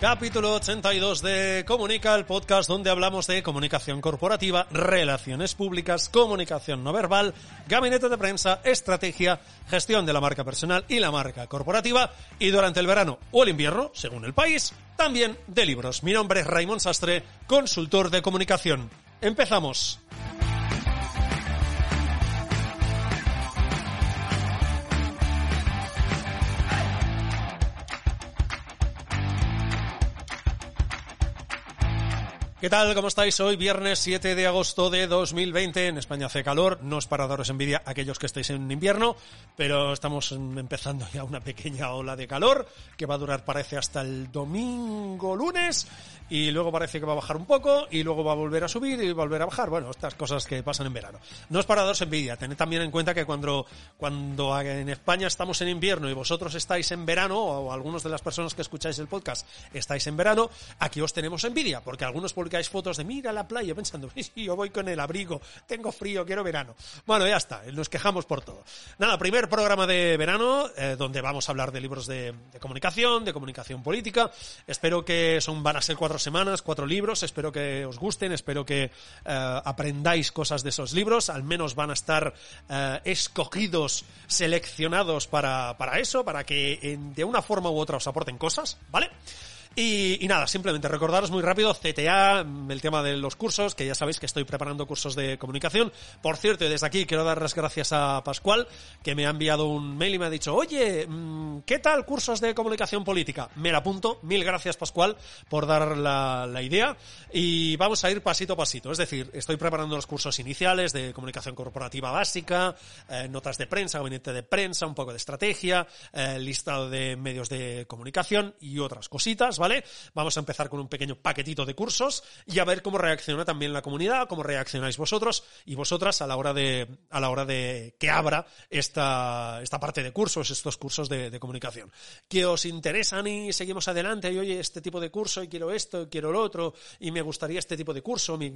Capítulo 82 de Comunica, el podcast donde hablamos de comunicación corporativa, relaciones públicas, comunicación no verbal, gabinete de prensa, estrategia, gestión de la marca personal y la marca corporativa y durante el verano o el invierno, según el país, también de libros. Mi nombre es Raymond Sastre, consultor de comunicación. Empezamos. ¿Qué tal? ¿Cómo estáis? Hoy viernes 7 de agosto de 2020. En España hace calor. No es para daros envidia aquellos que estéis en invierno, pero estamos empezando ya una pequeña ola de calor que va a durar parece hasta el domingo lunes y luego parece que va a bajar un poco y luego va a volver a subir y volver a bajar. Bueno, estas cosas que pasan en verano. No es para daros envidia. Tened también en cuenta que cuando, cuando en España estamos en invierno y vosotros estáis en verano o algunos de las personas que escucháis el podcast estáis en verano, aquí os tenemos envidia porque algunos publicáis fotos de mira la playa pensando, sí, yo voy con el abrigo, tengo frío, quiero verano. Bueno, ya está, nos quejamos por todo. Nada, primer programa de verano eh, donde vamos a hablar de libros de, comunicación, de comunicación política. Espero que son van a ser cuatro semanas, cuatro libros, espero que os gusten, espero que eh, aprendáis cosas de esos libros, al menos van a estar eh, escogidos, seleccionados para, para eso, para que en, de una forma u otra os aporten cosas, ¿vale? Y, nada, simplemente recordaros muy rápido, CTA, el tema de los cursos, que ya sabéis que estoy preparando cursos de comunicación. Por cierto, desde aquí quiero dar las gracias a Pascual, que me ha enviado un mail y me ha dicho, oye, ¿qué tal cursos de comunicación política? Me la apunto, mil gracias Pascual por dar la, la idea y vamos a ir pasito a pasito. Es decir, estoy preparando los cursos iniciales de comunicación corporativa básica, eh, notas de prensa, gabinete de prensa, un poco de estrategia, eh, listado de medios de comunicación y otras cositas, ¿vale? Vamos a empezar con un pequeño paquetito de cursos y a ver cómo reacciona también la comunidad, cómo reaccionáis vosotros y vosotras a la hora de, a la hora de que abra esta, esta parte de cursos, estos cursos de, comunicación. Que os interesan y seguimos adelante y oye, este tipo de curso y quiero esto, y quiero lo otro y me gustaría este tipo de curso, mi,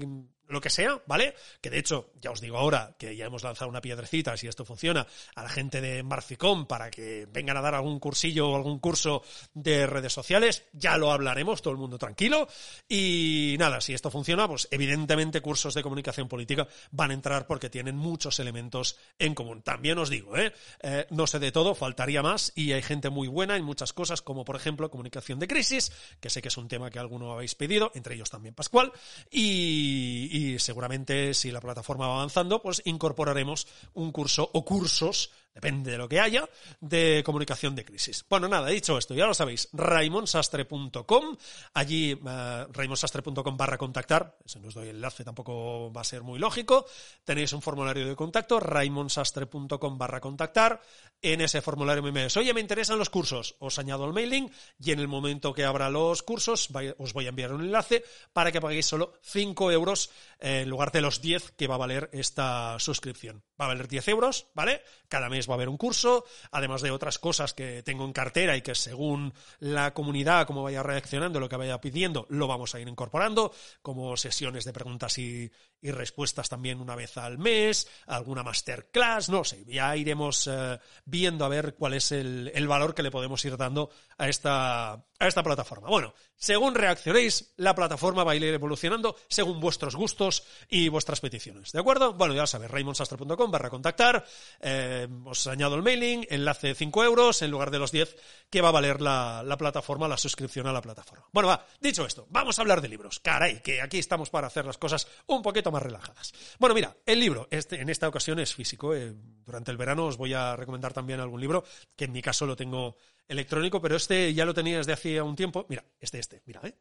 lo que sea, ¿vale? Que de hecho, ya os digo ahora que ya hemos lanzado una piedrecita, si esto funciona, a la gente de Marficom para que vengan a dar algún cursillo o algún curso de redes sociales, ya lo hablaremos, todo el mundo tranquilo. Y nada, si esto funciona, pues evidentemente cursos de comunicación política van a entrar porque tienen muchos elementos en común. También os digo, ¿eh? eh no sé de todo, faltaría más y hay gente muy buena en muchas cosas, como por ejemplo comunicación de crisis, que sé que es un tema que alguno habéis pedido, entre ellos también Pascual, y, y seguramente si la plataforma va avanzando, pues incorporaremos un curso o cursos depende de lo que haya, de comunicación de crisis. Bueno, nada, dicho esto, ya lo sabéis, raimonsastre.com, allí uh, raimonsastre.com barra contactar, ese no os doy el enlace, tampoco va a ser muy lógico, tenéis un formulario de contacto, raimonsastre.com barra contactar, en ese formulario me dices, oye, me interesan los cursos, os añado el mailing y en el momento que abra los cursos os voy a enviar un enlace para que paguéis solo 5 euros eh, en lugar de los 10 que va a valer esta suscripción. Va a valer 10 euros, ¿vale? Cada mes va a haber un curso, además de otras cosas que tengo en cartera y que según la comunidad, como vaya reaccionando, lo que vaya pidiendo, lo vamos a ir incorporando, como sesiones de preguntas y, y respuestas también una vez al mes, alguna masterclass, no sé, ya iremos eh, viendo a ver cuál es el, valor que le podemos ir dando a esta, a esta plataforma. Bueno, según reaccionéis, la plataforma va a ir evolucionando según vuestros gustos y vuestras peticiones, ¿de acuerdo? Bueno, ya sabéis, raymonsastre.com barra contactar, eh, os añado el mailing, enlace de 5 euros en lugar de los 10 que va a valer la, la plataforma, la suscripción a la plataforma. Bueno, va, dicho esto, vamos a hablar de libros. Caray, que aquí estamos para hacer las cosas un poquito más relajadas. Bueno, mira, el libro, este, en esta ocasión es físico. Eh, durante el verano os voy a recomendar también algún libro, que en mi caso lo tengo electrónico, pero este ya lo tenía desde hace un tiempo. Mira, este, este, mira, ¿eh?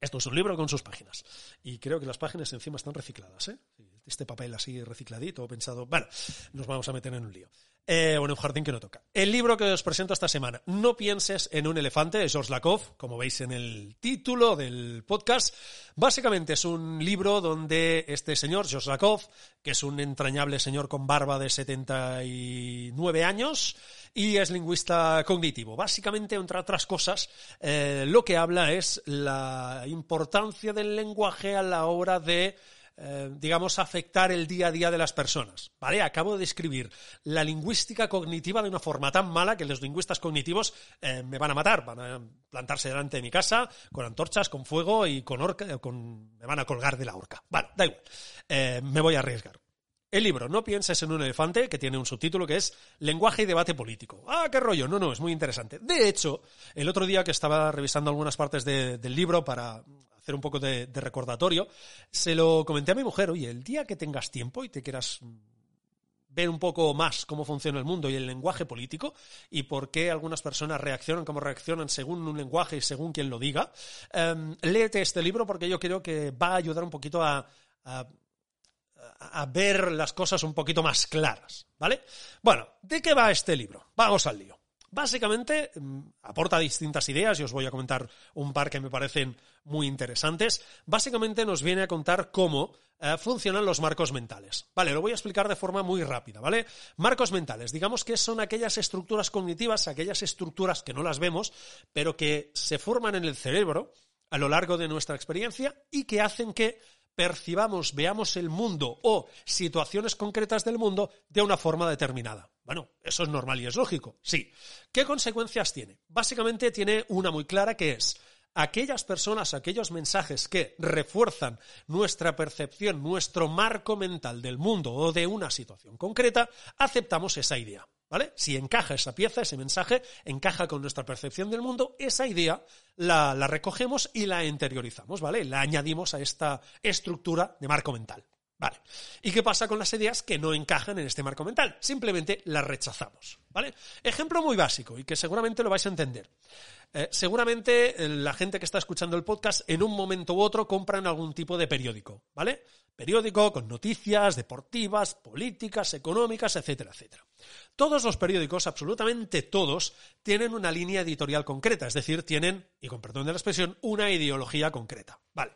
Esto es un libro con sus páginas. Y creo que las páginas encima están recicladas, ¿eh? Este papel así recicladito, pensado. Bueno, nos vamos a meter en un lío. Eh, o en un jardín que no toca. El libro que os presento esta semana, No pienses en un elefante, de George Lakoff, como veis en el título del podcast. Básicamente es un libro donde este señor, George Lakoff, que es un entrañable señor con barba de 79 años, y es lingüista cognitivo. Básicamente, entre otras cosas, eh, lo que habla es la importancia del lenguaje a la hora de eh, digamos, afectar el día a día de las personas. ¿Vale? Acabo de describir la lingüística cognitiva de una forma tan mala que los lingüistas cognitivos eh, me van a matar, van a plantarse delante de mi casa con antorchas, con fuego y con horca, con, me van a colgar de la horca. Vale, da igual. me voy a arriesgar. El libro No pienses en un elefante, que tiene un subtítulo que es Lenguaje y debate político. Ah, qué rollo. No, no, es muy interesante. De hecho, el otro día que estaba revisando algunas partes del libro para hacer un poco de, recordatorio, se lo comenté a mi mujer, oye, el día que tengas tiempo y te quieras ver un poco más cómo funciona el mundo y el lenguaje político y por qué algunas personas reaccionan como reaccionan según un lenguaje y según quien lo diga, em, léete este libro porque yo creo que va a ayudar un poquito a a ver las cosas un poquito más claras, ¿vale? Bueno, ¿de qué va este libro? Vamos al lío. Básicamente mm, aporta distintas ideas y os voy a comentar un par que me parecen muy interesantes. Básicamente nos viene a contar cómo eh, funcionan los marcos mentales. Vale, lo voy a explicar de forma muy rápida, ¿vale? Marcos mentales, digamos que son aquellas estructuras cognitivas, aquellas estructuras que no las vemos, pero que se forman en el cerebro a lo largo de nuestra experiencia y que hacen que percibamos, veamos el mundo o situaciones concretas del mundo de una forma determinada. Bueno, eso es normal y es lógico, sí. ¿Qué consecuencias tiene? Básicamente tiene una muy clara que es aquellas personas, aquellos mensajes que refuerzan nuestra percepción, nuestro marco mental del mundo o de una situación concreta, aceptamos esa idea. ¿Vale? Si encaja esa pieza, ese mensaje, encaja con nuestra percepción del mundo, esa idea la, la, recogemos y la interiorizamos, ¿vale? La añadimos a esta estructura de marco mental. Vale. ¿Y qué pasa con las ideas que no encajan en este marco mental? Simplemente las rechazamos. ¿Vale? Ejemplo muy básico y que seguramente lo vais a entender. Eh, seguramente eh, la gente que está escuchando el podcast en un momento u otro compran algún tipo de periódico, ¿vale? Periódico con noticias deportivas, políticas, económicas, etcétera, etcétera. Todos los periódicos, absolutamente todos, tienen una línea editorial concreta, es decir, tienen, y con perdón de la expresión, una ideología concreta. Vale.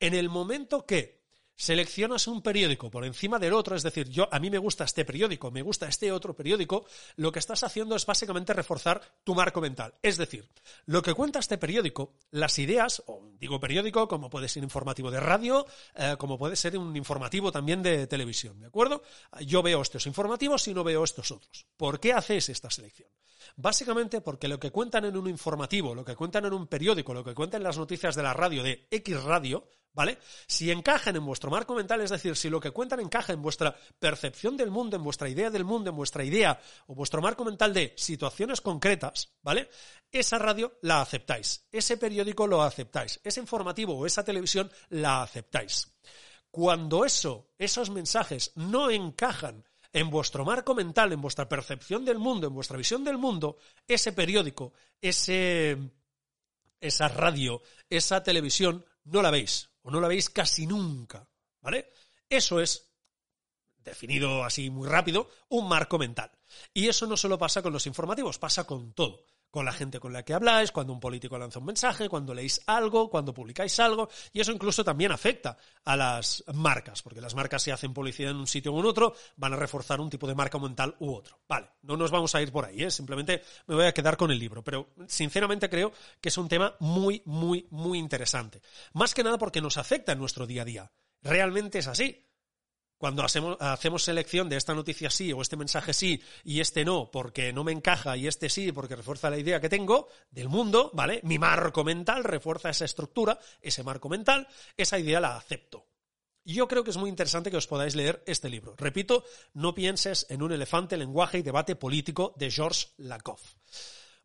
En el momento que seleccionas un periódico por encima del otro, es decir, yo a mí me gusta este periódico, me gusta este otro periódico, lo que estás haciendo es básicamente reforzar tu marco mental. Es decir, lo que cuenta este periódico, las ideas, o digo periódico, como puede ser informativo de radio, eh, como puede ser un informativo también de televisión, ¿de acuerdo? Yo veo estos informativos y no veo estos otros. ¿Por qué haces esta selección? Básicamente porque lo que cuentan en un informativo, lo que cuentan en un periódico, lo que cuentan en las noticias de la radio, de X radio, ¿vale? Si encajan en vuestro marco mental, es decir, si lo que cuentan encaja en vuestra percepción del mundo, en vuestra idea del mundo, en vuestra idea o vuestro marco mental de situaciones concretas, ¿vale? Esa radio la aceptáis, ese periódico lo aceptáis, ese informativo o esa televisión la aceptáis. Cuando eso, esos mensajes no encajan en vuestro marco mental, en vuestra percepción del mundo, en vuestra visión del mundo, ese periódico, ese, esa radio, esa televisión, no la veis, o no la veis casi nunca, ¿vale? Eso es, definido así muy rápido, un marco mental. Y eso no solo pasa con los informativos, pasa con todo con la gente con la que habláis, cuando un político lanza un mensaje, cuando leéis algo, cuando publicáis algo, y eso incluso también afecta a las marcas, porque las marcas si hacen publicidad en un sitio o en otro, van a reforzar un tipo de marca mental u otro. Vale, no nos vamos a ir por ahí, ¿eh? simplemente me voy a quedar con el libro, pero sinceramente creo que es un tema muy, muy, muy interesante. Más que nada porque nos afecta en nuestro día a día. Realmente es así cuando hacemos, selección de esta noticia sí o este mensaje sí y este no porque no me encaja y este sí porque refuerza la idea que tengo del mundo, ¿vale? Mi marco mental refuerza esa estructura, ese marco mental, esa idea la acepto. Yo creo que es muy interesante que os podáis leer este libro. Repito, no pienses en un elefante, lenguaje y debate político de George Lakoff.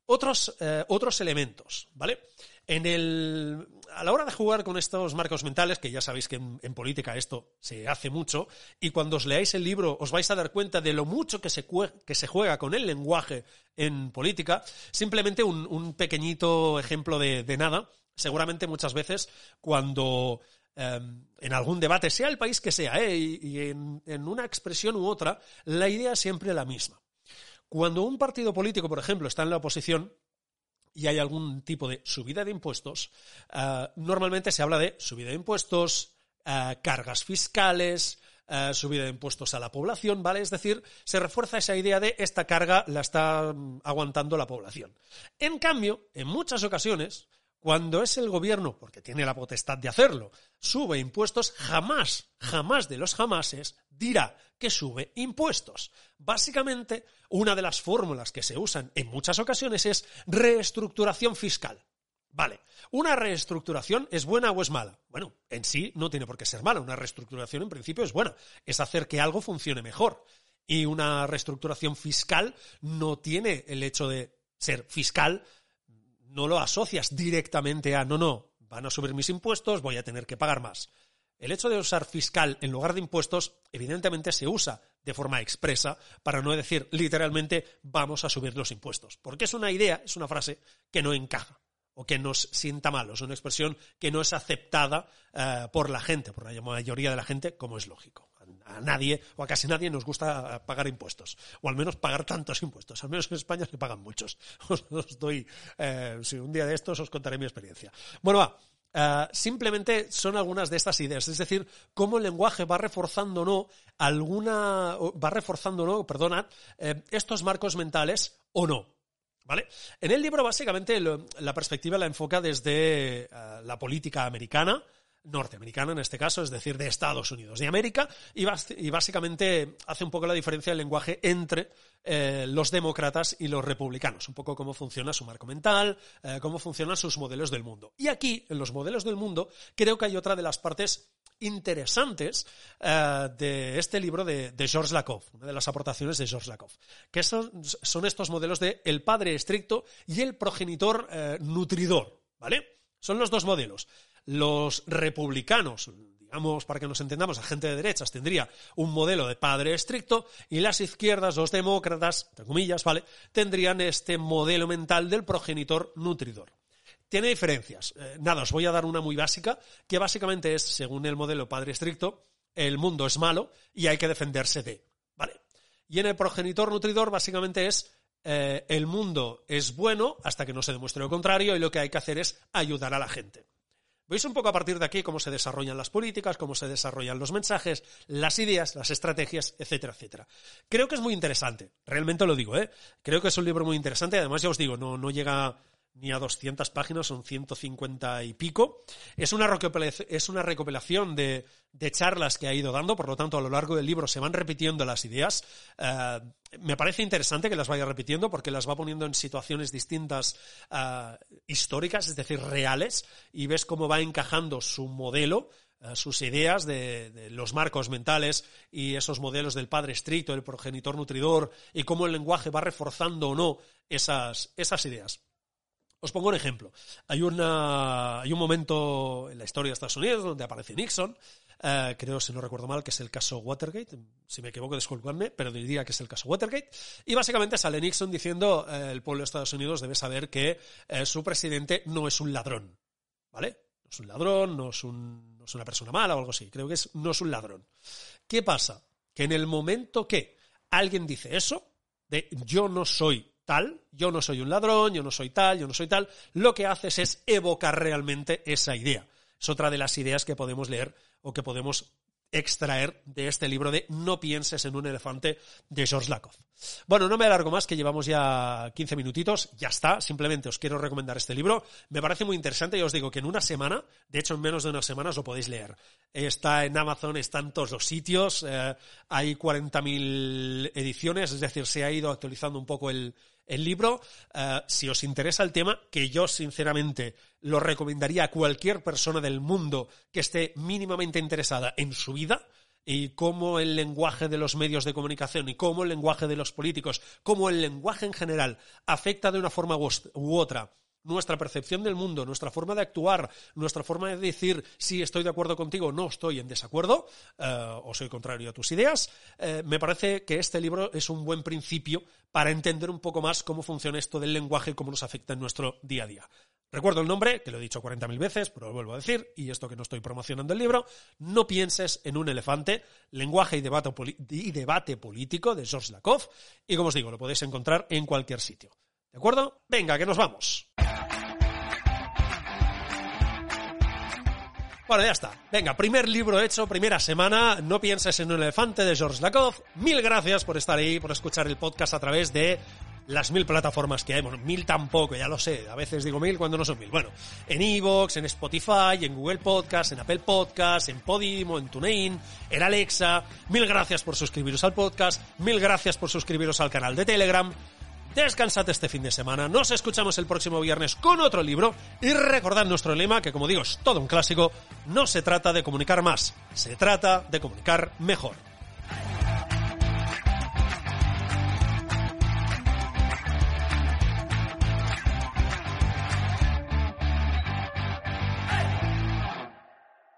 Otros, eh, otros elementos, ¿vale? En el, a la hora de jugar con estos marcos mentales, que ya sabéis que en, política esto se hace mucho, y cuando os leáis el libro os vais a dar cuenta de lo mucho que se, juega con el lenguaje en política, simplemente un, pequeñito ejemplo de, nada. Seguramente muchas veces cuando em, en algún debate, sea el país que sea, ¿eh? y, en, en una expresión u otra, la idea es siempre la misma. Cuando un partido político, por ejemplo, está en la oposición, y hay algún tipo de subida de impuestos, eh, normalmente se habla de subida de impuestos, eh, cargas fiscales, eh, subida de impuestos a la población, ¿vale? Es decir, se refuerza esa idea de esta carga la está mm, aguantando la población. En cambio, en muchas ocasiones, cuando es el gobierno, porque tiene la potestad de hacerlo, sube impuestos, jamás, jamás de los jamases dirá que sube impuestos. Básicamente, una de las fórmulas que se usan en muchas ocasiones es reestructuración fiscal. Vale, ¿una reestructuración es buena o es mala? Bueno, en sí no tiene por qué ser mala. Una reestructuración en principio es buena. Es hacer que algo funcione mejor. Y una reestructuración fiscal no tiene el hecho de ser fiscal no lo asocias directamente a, no, no, van a subir mis impuestos, voy a tener que pagar más. El hecho de usar fiscal en lugar de impuestos, evidentemente se usa de forma expresa para no decir literalmente vamos a subir los impuestos, porque es una idea, es una frase que no encaja o que nos sienta mal, es una expresión que no es aceptada eh, por la gente, por la mayoría de la gente, como es lógico a nadie o a casi nadie nos gusta pagar impuestos, o al menos pagar tantos impuestos. Al menos en España se pagan muchos. Os, doy, eh, si un día de estos os contaré mi experiencia. Bueno, va. Eh, simplemente son algunas de estas ideas, es decir, cómo el lenguaje va reforzando o no alguna, va reforzando no, perdonad, eh, estos marcos mentales o no. ¿Vale? En el libro, básicamente, la perspectiva la enfoca desde la política americana, norteamericana en este caso, es decir, de Estados Unidos de América, y, básicamente hace un poco la diferencia del lenguaje entre eh, los demócratas y los republicanos, un poco cómo funciona su marco mental, eh, cómo funcionan sus modelos del mundo. Y aquí, en los modelos del mundo, creo que hay otra de las partes interesantes eh, de este libro de, George Lakoff, una de las aportaciones de George Lakoff, que son, son estos modelos de el padre estricto y el progenitor nutridor, ¿vale? Son los dos modelos los republicanos, digamos, para que nos entendamos, la gente de derechas tendría un modelo de padre estricto y las izquierdas, los demócratas, entre comillas, ¿vale?, tendrían este modelo mental del progenitor nutridor. Tiene diferencias. Eh, nada, os voy a dar una muy básica, que básicamente es, según el modelo padre estricto, el mundo es malo y hay que defenderse de, ¿vale? Y en el progenitor nutridor básicamente es eh, el mundo es bueno hasta que no se demuestre lo contrario y lo que hay que hacer es ayudar a la gente. Veis un poco a partir de aquí cómo se desarrollan las políticas, cómo se desarrollan los mensajes, las ideas, las estrategias, etcétera, etcétera. Creo que es muy interesante, realmente lo digo, ¿eh? Creo que es un libro muy interesante, además ya os digo, no, no llega ni a 200 páginas, son 150 y pico. Es una, es una recopilación de, charlas que ha ido dando, por lo tanto, a lo largo del libro se van repitiendo las ideas. Eh, me parece interesante que las vaya repitiendo porque las va poniendo en situaciones distintas eh, históricas, es decir, reales, y ves cómo va encajando su modelo eh, sus ideas de, los marcos mentales y esos modelos del padre estricto, el progenitor nutridor, y cómo el lenguaje va reforzando o no esas ideas. Os pongo un ejemplo. Hay, una, hay un momento en la historia de Estados Unidos donde aparece Nixon, eh, creo, si no recuerdo mal, que es el caso Watergate. Si me equivoco, disculpadme, pero diría que es el caso Watergate. Y básicamente sale Nixon diciendo eh, el pueblo de Estados Unidos debe saber que eh, su presidente no es un ladrón. ¿Vale? No es un ladrón, no es, un, no es una persona mala o algo así. Creo que es, no es un ladrón. ¿Qué pasa? Que en el momento que alguien dice eso, de yo no soy tal, yo no soy un ladrón, yo no soy tal, yo no soy tal, lo que haces es evocar realmente esa idea. Es otra de las ideas que podemos leer o que podemos extraer de este libro de No pienses en un elefante de George Lakoff. Bueno, no me alargo más, que llevamos ya 15 minutitos, ya está, simplemente os quiero recomendar este libro. Me parece muy interesante y os digo que en una semana, de hecho en menos de una semana os lo podéis leer. Está en Amazon, están todos los sitios, eh, hay 40.000 ediciones, es decir, se ha ido actualizando un poco el, el libro, eh, si os interesa el tema, que yo sinceramente lo recomendaría a cualquier persona del mundo que esté mínimamente interesada en su vida, y cómo el lenguaje de los medios de comunicación y cómo el lenguaje de los políticos, cómo el lenguaje en general afecta de una forma u otra nuestra percepción del mundo, nuestra forma de actuar, nuestra forma de decir si estoy de acuerdo contigo o no estoy en desacuerdo eh, o soy contrario a tus ideas, eh, me parece que este libro es un buen principio para entender un poco más cómo funciona esto del lenguaje y cómo nos afecta en nuestro día a día. Recuerdo el nombre, que lo he dicho 40.000 veces, pero lo vuelvo a decir, y esto que no estoy promocionando el libro, No pienses en un elefante, lenguaje y debate, y debate político de Georges Lakoff, y como os digo, lo podéis encontrar en cualquier sitio. ¿De acuerdo? Venga, que nos vamos. Bueno, ya está. Venga, primer libro hecho, primera semana. No pienses en un elefante de Georges Lakoff. Mil gracias por estar ahí, por escuchar el podcast a través de las mil plataformas que hay. Bueno, mil tampoco, ya lo sé. A veces digo mil cuando no son mil. Bueno, en Evox, en Spotify, en Google Podcast, en Apple Podcast, en Podimo, en TuneIn, en Alexa. Mil gracias por suscribiros al podcast. Mil gracias por suscribiros al canal de Telegram. Descansad este fin de semana. Nos escuchamos el próximo viernes con otro libro. Y recordad nuestro lema, que como digo es todo un clásico. No se trata de comunicar más, se trata de comunicar mejor.